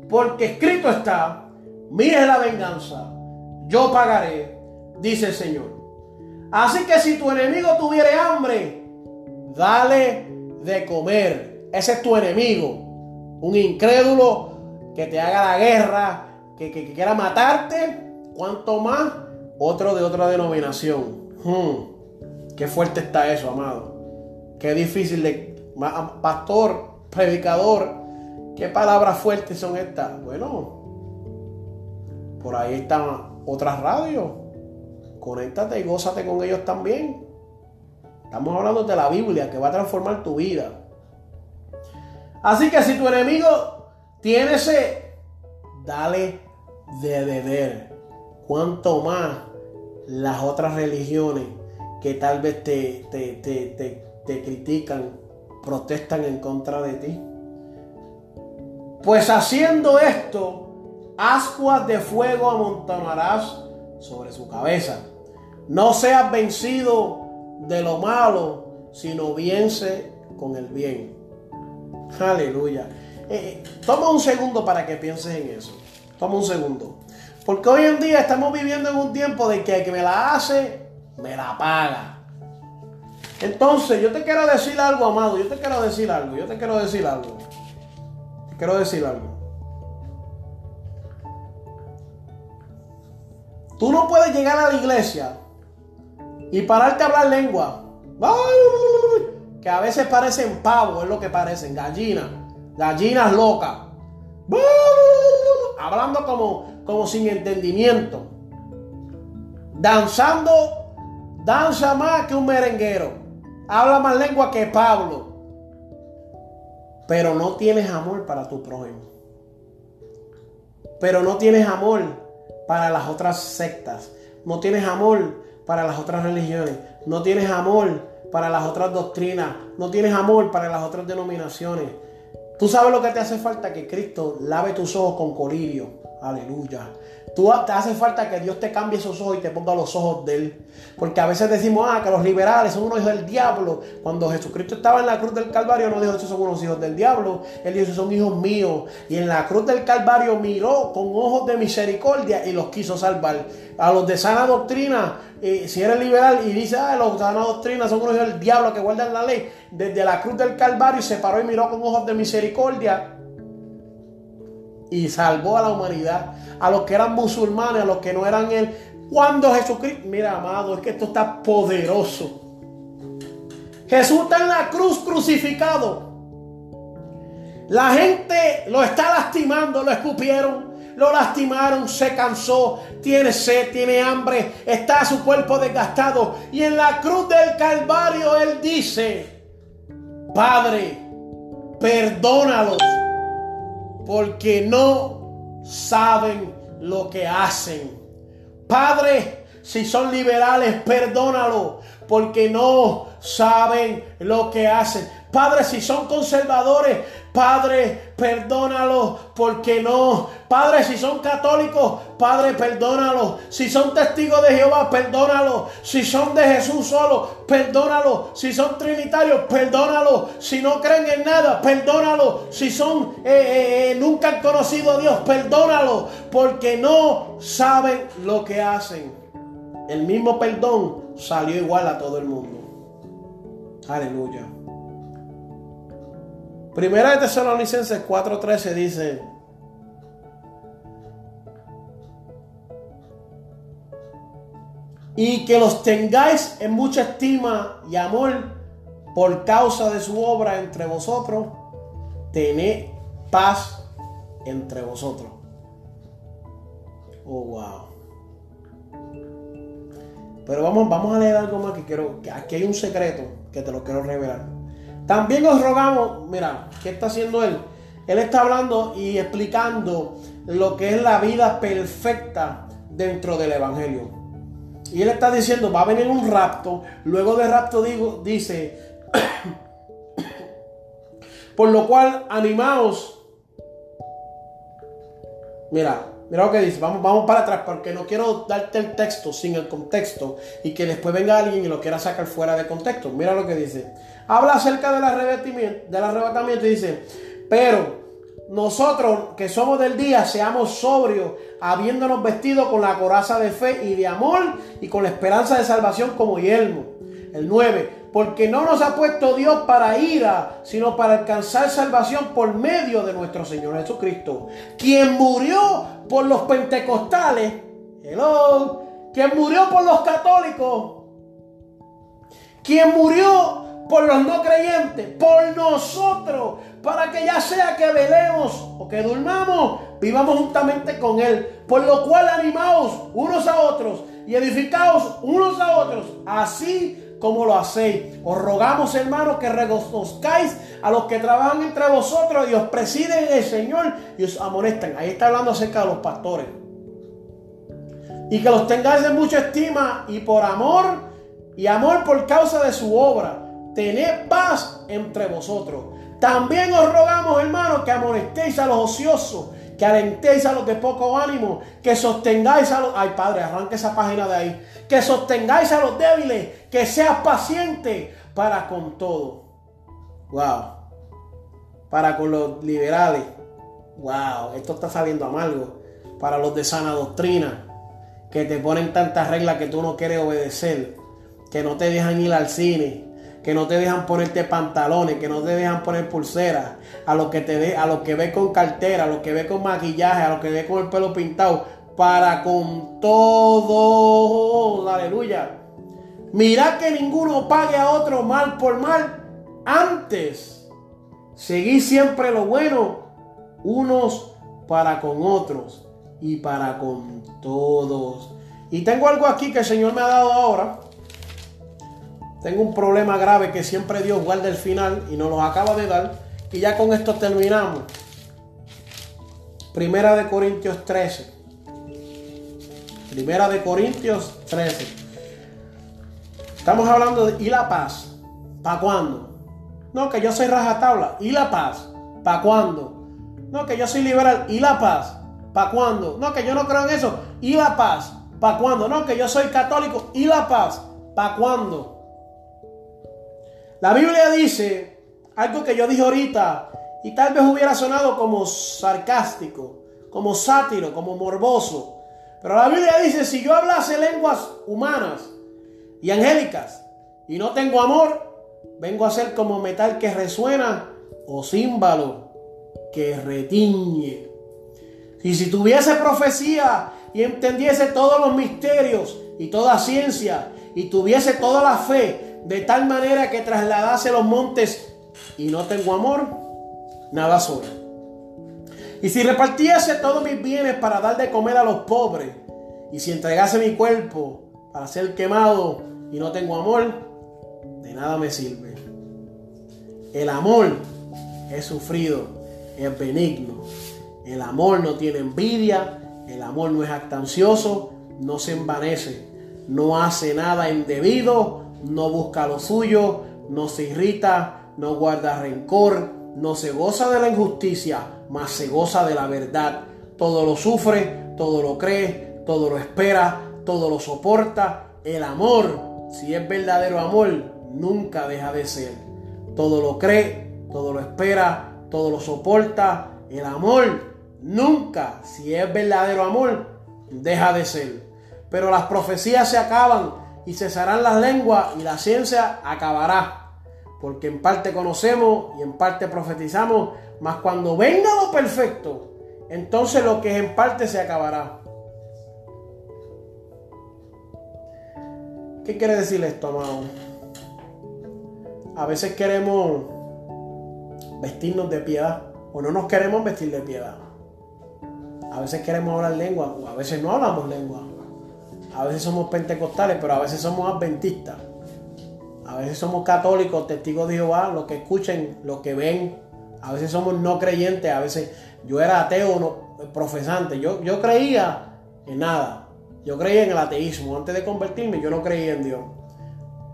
Porque escrito está, Mire la venganza, yo pagaré, dice el Señor. Así que si tu enemigo tuviere hambre, dale de comer. Ese es tu enemigo. Un incrédulo que te haga la guerra, que, quiera matarte. Cuanto más, otro de otra denominación. Hmm. Qué fuerte está eso, amado. Qué difícil de... Pastor, predicador, qué palabras fuertes son estas. Bueno, por ahí están otras radios. Conéctate y gózate con ellos también. Estamos hablando de la Biblia que va a transformar tu vida. Así que si tu enemigo tiene sed, dale de beber. Cuanto más las otras religiones que tal vez te, te, te, te critican, protestan en contra de ti. Pues haciendo esto, ascuas de fuego amontonarás sobre su cabeza. No seas vencido de lo malo, sino vience con el bien. Aleluya. Eh, eh, toma un segundo para que pienses en eso. Toma un segundo. Porque hoy en día estamos viviendo en un tiempo de que el que me la hace, me la paga. Entonces, yo te quiero decir algo, amado. Yo te quiero decir algo. Yo te quiero decir algo. Te quiero decir algo. Tú no puedes llegar a la iglesia y pararte a hablar lengua. Que a veces parecen pavos, es lo que parecen, gallinas. Gallinas locas. Hablando como, como sin entendimiento. Danzando, danza más que un merenguero. Habla más lengua que Pablo. Pero no tienes amor para tu prójimo. Pero no tienes amor para las otras sectas. No tienes amor para las otras religiones. No tienes amor para las otras doctrinas, no tienes amor para las otras denominaciones. Tú sabes lo que te hace falta, que Cristo lave tus ojos con colirio. Aleluya. Tú te hace falta que Dios te cambie esos ojos y te ponga los ojos de Él. Porque a veces decimos, ah, que los liberales son unos hijos del diablo. Cuando Jesucristo estaba en la cruz del Calvario, no dijo, esos son unos hijos del diablo. Él dijo, son hijos míos. Y en la cruz del Calvario miró con ojos de misericordia y los quiso salvar. A los de sana doctrina, eh, si eres liberal y dice, ah, los de sana doctrina son unos hijos del diablo que guardan la ley, desde la cruz del Calvario se paró y miró con ojos de misericordia y salvó a la humanidad, a los que eran musulmanes, a los que no eran él. Cuando Jesucristo, mira amado, es que esto está poderoso. Jesús está en la cruz crucificado. La gente lo está lastimando, lo escupieron, lo lastimaron, se cansó, tiene sed, tiene hambre, está su cuerpo desgastado. Y en la cruz del Calvario Él dice, Padre, perdónalos porque no saben lo que hacen. Padre, si son liberales, perdónalo, porque no saben lo que hacen. Padre, si son conservadores, Padre, perdónalo porque no. Padre, si son católicos, Padre, perdónalo. Si son testigos de Jehová, perdónalo. Si son de Jesús solo, perdónalo. Si son trinitarios, perdónalo. Si no creen en nada, perdónalo. Si son eh, eh, eh, nunca han conocido a Dios, perdónalo. Porque no saben lo que hacen. El mismo perdón salió igual a todo el mundo. Aleluya. Primera de Tesalonicenses 4:13 dice, y que los tengáis en mucha estima y amor por causa de su obra entre vosotros, tened paz entre vosotros. Oh, wow. Pero vamos, vamos a leer algo más que quiero, que aquí hay un secreto que te lo quiero revelar. También os rogamos, mira, ¿qué está haciendo él? Él está hablando y explicando lo que es la vida perfecta dentro del Evangelio. Y él está diciendo, va a venir un rapto. Luego de rapto digo, dice, *coughs* por lo cual animaos. Mira, mira lo que dice. Vamos, vamos para atrás porque no quiero darte el texto sin el contexto y que después venga alguien y lo quiera sacar fuera de contexto. Mira lo que dice habla acerca del arrebatamiento, del arrebatamiento y dice, pero nosotros que somos del día, seamos sobrios, habiéndonos vestido con la coraza de fe y de amor y con la esperanza de salvación como yelmo. El 9, porque no nos ha puesto Dios para ira, sino para alcanzar salvación por medio de nuestro Señor Jesucristo, quien murió por los pentecostales, hello, quien murió por los católicos, quien murió por los no creyentes, por nosotros, para que ya sea que velemos o que durmamos, vivamos juntamente con Él. Por lo cual animaos unos a otros y edificaos unos a otros, así como lo hacéis. Os rogamos, hermanos, que reconozcáis a los que trabajan entre vosotros y os presiden el Señor y os amonestan. Ahí está hablando acerca de los pastores. Y que los tengáis en mucha estima y por amor y amor por causa de su obra tened paz entre vosotros. También os rogamos, hermanos, que amonestéis a los ociosos, que alentéis a los de poco ánimo, que sostengáis a los... Ay, Padre, arranque esa página de ahí. Que sostengáis a los débiles, que seas paciente para con todo. Wow. Para con los liberales. Wow, esto está saliendo amargo. Para los de sana doctrina, que te ponen tantas reglas que tú no quieres obedecer, que no te dejan ir al cine, que no te dejan ponerte pantalones, que no te dejan poner pulseras, a los que te ve, a los que ve con cartera, a los que ve con maquillaje, a los que ve con el pelo pintado, para con todo, aleluya. Mira que ninguno pague a otro mal por mal. Antes, seguí siempre lo bueno, unos para con otros y para con todos. Y tengo algo aquí que el Señor me ha dado ahora tengo un problema grave que siempre Dios guarda el final y nos lo acaba de dar. Y ya con esto terminamos. Primera de Corintios 13. Primera de Corintios 13. Estamos hablando de y la paz. ¿Para cuándo? No, que yo soy rajatabla. ¿Y la paz? ¿Para cuándo? No, que yo soy liberal. ¿Y la paz? ¿Para cuándo? No, que yo no creo en eso. ¿Y la paz? ¿Para cuándo? No, que yo soy católico. ¿Y la paz? ¿Para cuándo? La Biblia dice algo que yo dije ahorita y tal vez hubiera sonado como sarcástico, como sátiro, como morboso. Pero la Biblia dice, si yo hablase lenguas humanas y angélicas y no tengo amor, vengo a ser como metal que resuena o címbalo que retiñe. Y si tuviese profecía y entendiese todos los misterios y toda ciencia y tuviese toda la fe de tal manera que trasladase los montes y no tengo amor, nada soy. Y si repartiese todos mis bienes para dar de comer a los pobres, y si entregase mi cuerpo para ser quemado y no tengo amor, de nada me sirve. El amor es sufrido, es benigno. El amor no tiene envidia, el amor no es actancioso, no se envanece, no hace nada indebido, no busca lo suyo, no se irrita, no guarda rencor, no se goza de la injusticia, mas se goza de la verdad. Todo lo sufre, todo lo cree, todo lo espera, todo lo soporta. El amor, si es verdadero amor, nunca deja de ser. Todo lo cree, todo lo espera, todo lo soporta. El amor nunca, si es verdadero amor, deja de ser. Pero las profecías se acaban y cesarán las lenguas y la ciencia acabará. Porque en parte conocemos y en parte profetizamos, mas cuando venga lo perfecto, entonces lo que es en parte se acabará. ¿Qué quiere decir esto, amado? A veces queremos vestirnos de piedad o no nos queremos vestir de piedad. A veces queremos hablar lengua o a veces no hablamos lengua. A veces somos pentecostales, pero a veces somos adventistas. A veces somos católicos, testigos de Jehová, los que escuchen, los que ven. A veces somos no creyentes, a veces yo era ateo, no, profesante. Yo, yo creía en nada. Yo creía en el ateísmo. Antes de convertirme, yo no creía en Dios.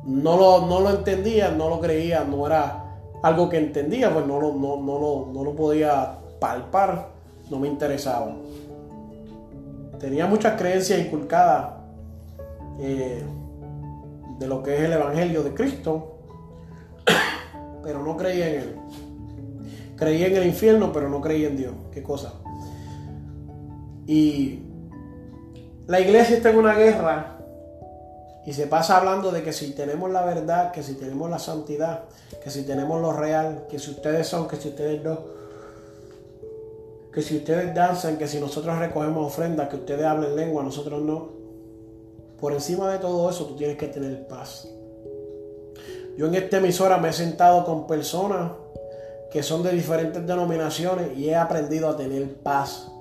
No lo, no lo entendía, no lo creía, no era algo que entendía, pues no lo, no, no, no lo podía palpar, no me interesaba. Tenía muchas creencias inculcadas. Eh, de lo que es el Evangelio de Cristo, pero no creía en él. Creía en el infierno, pero no creía en Dios. ¿Qué cosa? Y la iglesia está en una guerra y se pasa hablando de que si tenemos la verdad, que si tenemos la santidad, que si tenemos lo real, que si ustedes son, que si ustedes no, que si ustedes danzan, que si nosotros recogemos ofrendas, que ustedes hablen lengua, nosotros no. Por encima de todo eso, tú tienes que tener paz. Yo en esta emisora me he sentado con personas que son de diferentes denominaciones y he aprendido a tener paz.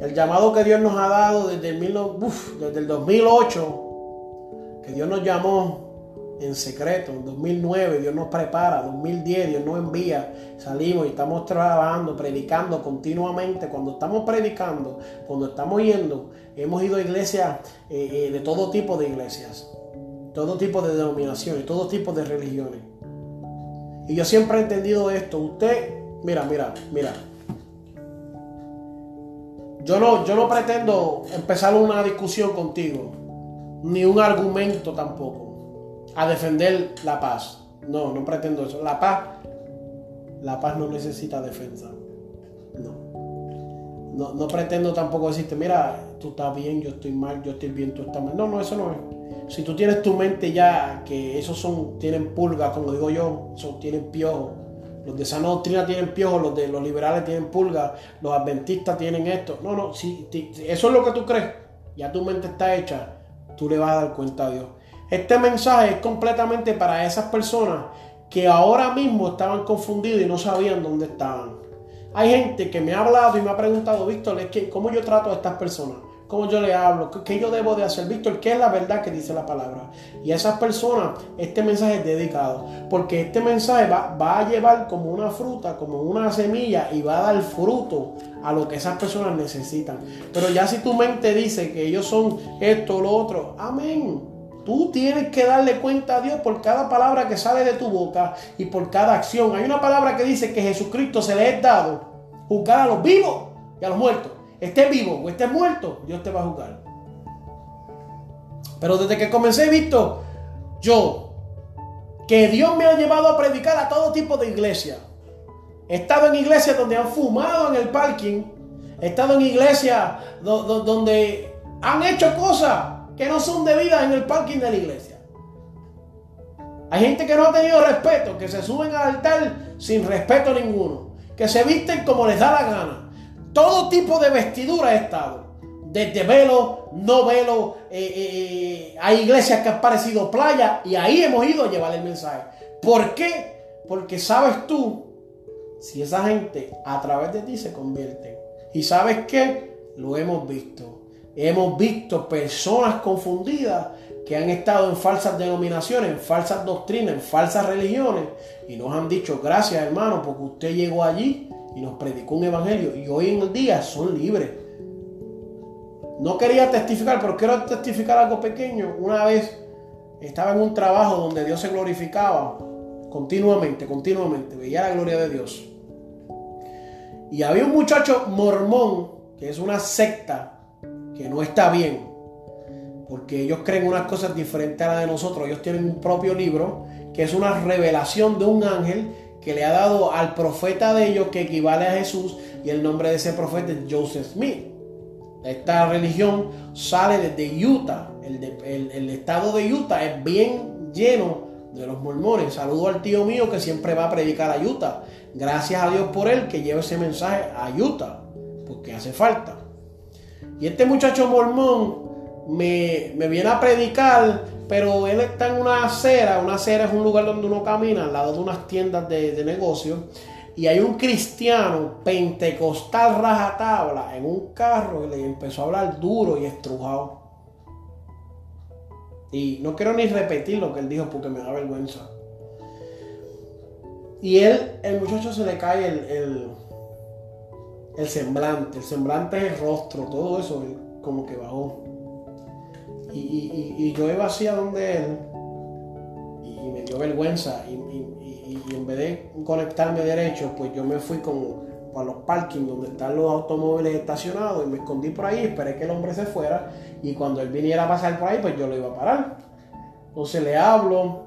El llamado que Dios nos ha dado desde el, el 2008, que Dios nos llamó en secreto. En 2009 Dios nos prepara, 2010 Dios nos envía, salimos y estamos trabajando, predicando continuamente. Cuando estamos predicando, cuando estamos yendo, hemos ido a iglesias eh, eh, de todo tipo de iglesias, todo tipo de denominaciones, todo tipo de religiones. Y yo siempre he entendido esto. Usted, mira, mira, mira. Yo no, yo no pretendo empezar una discusión contigo, ni un argumento tampoco a defender la paz. No, no pretendo eso. La paz, la paz no necesita defensa. No. No, no pretendo tampoco decirte, mira, tú estás bien, yo estoy mal, yo estoy bien, tú estás mal. No, no, eso no es. Si tú tienes tu mente ya, que esos son, tienen pulgas, como digo yo, son, tienen piojos. Los de sana doctrina tienen piojos, los de los liberales tienen pulgas, los adventistas tienen esto. No, no, si, si eso es lo que tú crees, ya tu mente está hecha, tú le vas a dar cuenta a Dios. Este mensaje es completamente para esas personas que ahora mismo estaban confundidos y no sabían dónde estaban. Hay gente que me ha hablado y me ha preguntado, Víctor, ¿cómo yo trato a estas personas? ¿Cómo yo le hablo? ¿Qué yo debo de hacer? Víctor, ¿qué es la verdad que dice la palabra? Y a esas personas este mensaje es dedicado. Porque este mensaje va, va a llevar como una fruta, como una semilla y va a dar fruto a lo que esas personas necesitan. Pero ya si tu mente dice que ellos son esto o lo otro, amén. Tú tienes que darle cuenta a Dios por cada palabra que sale de tu boca y por cada acción. Hay una palabra que dice que Jesucristo se le es dado juzgar a los vivos y a los muertos. Esté vivo o esté muerto, Dios te va a juzgar. Pero desde que comencé visto yo que Dios me ha llevado a predicar a todo tipo de iglesias. He estado en iglesias donde han fumado en el parking. He estado en iglesias donde han hecho cosas que no son debidas en el parking de la iglesia. Hay gente que no ha tenido respeto, que se suben al altar sin respeto ninguno, que se visten como les da la gana. Todo tipo de vestidura he estado. Desde velo, no velo, eh, eh, eh, hay iglesias que han parecido playa y ahí hemos ido a llevar el mensaje. ¿Por qué? Porque sabes tú si esa gente a través de ti se convierte. Y sabes qué? Lo hemos visto. Hemos visto personas confundidas que han estado en falsas denominaciones, en falsas doctrinas, en falsas religiones y nos han dicho gracias hermano porque usted llegó allí y nos predicó un evangelio y hoy en el día son libres. No quería testificar, pero quiero testificar algo pequeño. Una vez estaba en un trabajo donde Dios se glorificaba continuamente, continuamente, veía la gloria de Dios. Y había un muchacho mormón, que es una secta que no está bien, porque ellos creen unas cosas diferentes a las de nosotros. Ellos tienen un propio libro que es una revelación de un ángel que le ha dado al profeta de ellos que equivale a Jesús y el nombre de ese profeta es Joseph Smith. Esta religión sale desde Utah. El, el estado de Utah es bien lleno de los mormones. Saludo al tío mío que siempre va a predicar a Utah. Gracias a Dios por él que lleva ese mensaje a Utah, porque hace falta. Y este muchacho mormón me, viene a predicar, pero él está en una acera. Una acera es un lugar donde uno camina al lado de unas tiendas de, de negocio. Y hay un cristiano pentecostal rajatabla en un carro y le empezó a hablar duro y estrujado. Y no quiero ni repetir lo que él dijo porque me da vergüenza. Y él, el muchacho se le cae el el semblante, el semblante es el rostro, todo eso como que bajó. Y, yo iba así a donde él y, me dio vergüenza y, en vez de conectarme derecho, pues yo me fui como a los parkings donde están los automóviles estacionados y me escondí por ahí, esperé que el hombre se fuera y cuando él viniera a pasar por ahí, pues yo lo iba a parar. Entonces le hablo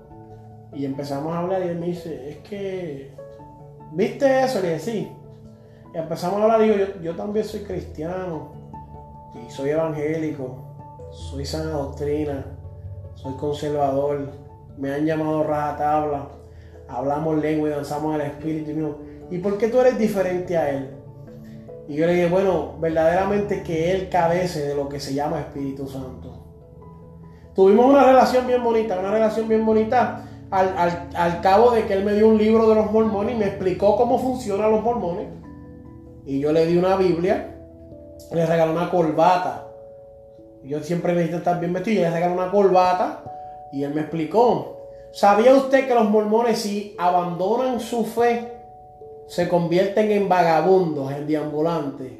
y empezamos a hablar y él me dice, es que, ¿viste eso? Le dije, sí empezamos a hablar, digo, yo, yo también soy cristiano y soy evangélico, soy sana doctrina, soy conservador, me han llamado raja tabla, hablamos lengua y danzamos al espíritu. Y, ¿Y por qué tú eres diferente a él? Y yo le dije, bueno, verdaderamente que él cabece de lo que se llama Espíritu Santo. Tuvimos una relación bien bonita, una relación bien bonita al, al, al cabo de que él me dio un libro de los mormones y me explicó cómo funcionan los mormones y yo le di una Biblia, le regalé una corbata. Yo siempre necesito estar bien vestido le regalé una corbata y él me explicó. ¿Sabía usted que los mormones si abandonan su fe se convierten en vagabundos, en deambulantes?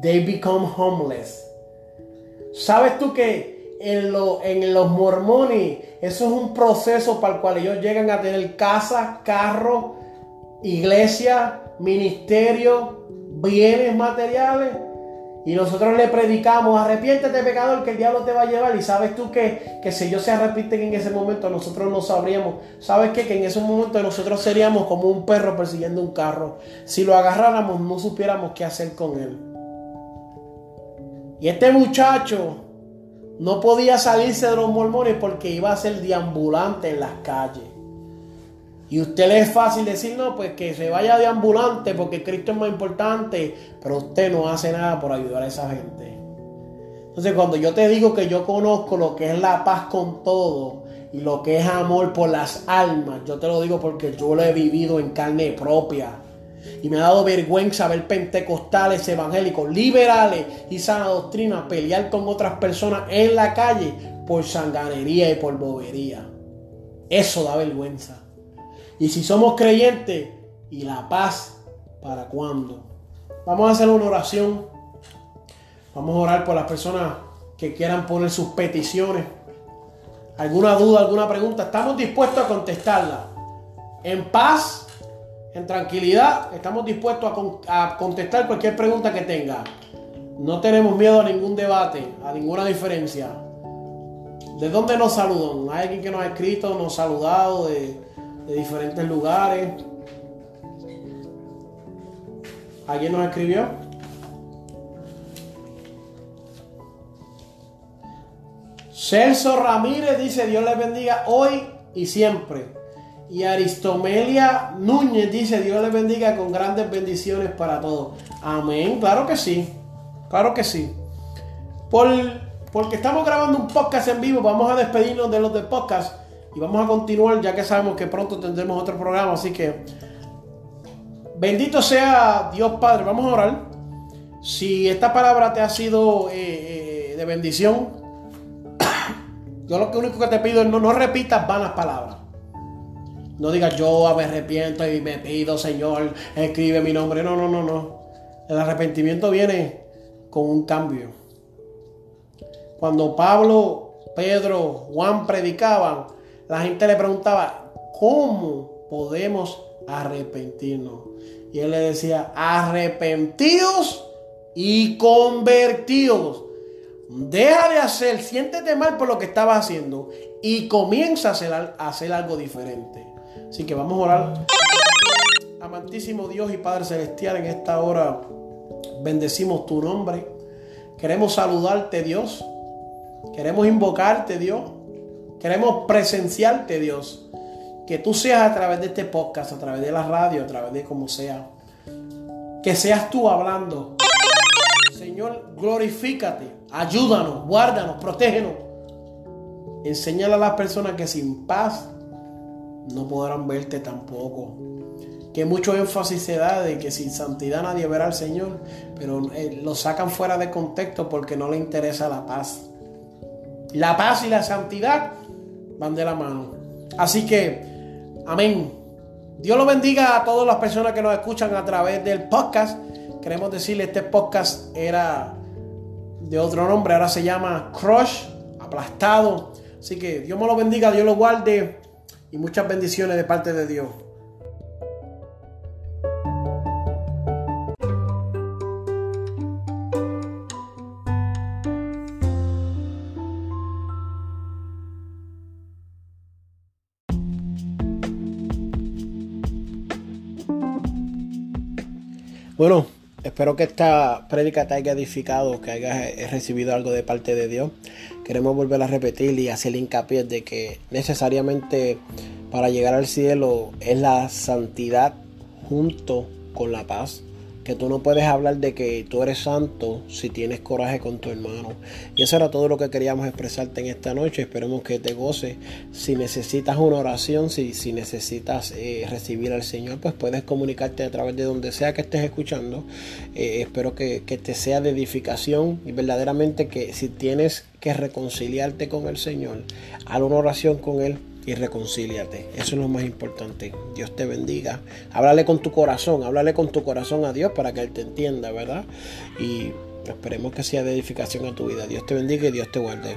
They become homeless. ¿Sabes tú que en los mormones eso es un proceso para el cual ellos llegan a tener casa, carro, iglesia, ministerio, bienes materiales. Y nosotros le predicamos, arrepiéntete pecador que el diablo te va a llevar. Y sabes tú que, que si ellos se arrepienten en ese momento, nosotros no sabríamos. ¿Sabes qué? Que en ese momento nosotros seríamos como un perro persiguiendo un carro. Si lo agarráramos, no supiéramos qué hacer con él. Y este muchacho no podía salirse de los mormones porque iba a ser deambulante en las calles. Y usted le es fácil decir, no, pues que se vaya de ambulante porque Cristo es más importante, pero usted no hace nada por ayudar a esa gente. Entonces cuando yo te digo que yo conozco lo que es la paz con todo y lo que es amor por las almas, yo te lo digo porque yo lo he vivido en carne propia. Y me ha dado vergüenza ver pentecostales, evangélicos, liberales y sana doctrina pelear con otras personas en la calle por sanganería y por bobería. Eso da vergüenza. Y si somos creyentes, ¿y la paz para cuándo? Vamos a hacer una oración. Vamos a orar por las personas que quieran poner sus peticiones. alguna duda, alguna pregunta, estamos dispuestos a contestarla. En paz, en tranquilidad, estamos dispuestos a, contestar cualquier pregunta que tenga. No tenemos miedo a ningún debate, a ninguna diferencia. ¿De dónde nos saludan? Hay alguien que nos ha escrito, nos ha saludado de diferentes lugares. ¿Alguien nos escribió? Celso Ramírez dice, Dios les bendiga hoy y siempre. Y Aristomelia Núñez dice, Dios les bendiga con grandes bendiciones para todos. Amén, claro que sí, claro que sí. Por, porque estamos grabando un podcast en vivo, vamos a despedirnos de los de podcast y vamos a continuar ya que sabemos que pronto tendremos otro programa. Así que, bendito sea Dios Padre, vamos a orar. Si esta palabra te ha sido eh, eh, de bendición, *coughs* yo lo único que te pido es no, no repitas vanas palabras. No digas yo me arrepiento y me pido, Señor, escribe mi nombre. No, no, no, no. El arrepentimiento viene con un cambio. Cuando Pablo, Pedro, Juan predicaban, la gente le preguntaba, ¿cómo podemos arrepentirnos? Y él le decía, arrepentidos y convertidos Deja de hacer, siéntete mal por lo que estabas haciendo y comienza a hacer, a hacer algo diferente. Así que vamos a orar. Amantísimo Dios y Padre Celestial, en esta hora bendecimos tu nombre. Queremos saludarte, Dios. Queremos invocarte, Dios. Queremos presenciarte, Dios. Que tú seas a través de este podcast, a través de la radio, a través de como sea. Que seas tú hablando. Señor, glorifícate Ayúdanos, guárdanos, protégenos. Enséñale a las personas que sin paz no podrán verte tampoco. Que mucho énfasis se da de que sin santidad nadie verá al Señor, pero eh, lo sacan fuera de contexto porque no le interesa la paz. La paz y la santidad van de la mano. Así que, amén. Dios lo bendiga a todas las personas que nos escuchan a través del podcast. Queremos decirle, este podcast era de otro nombre, ahora se llama Crush, aplastado. Así que Dios me lo bendiga, Dios lo guarde y muchas bendiciones de parte de Dios. Bueno, Espero que esta prédica te haya edificado, que hayas recibido algo de parte de Dios. Queremos volver a repetir y hacer hincapié de que necesariamente para llegar al cielo es la santidad junto con la paz que tú no puedes hablar de que tú eres santo si tienes coraje con tu hermano. Y eso era todo lo que queríamos expresarte en esta noche. Esperemos que te goce. Si necesitas una oración, si, si necesitas eh, recibir al Señor, pues puedes comunicarte a través de donde sea que estés escuchando. Eh, espero que, que te sea de edificación y verdaderamente que si tienes que reconciliarte con el Señor, haz una oración con Él y reconcíliate. Eso es lo más importante. Dios te bendiga. Háblale con tu corazón, háblale con tu corazón a Dios para que Él te entienda, ¿verdad? Y esperemos que sea de edificación a tu vida. Dios te bendiga y Dios te guarde.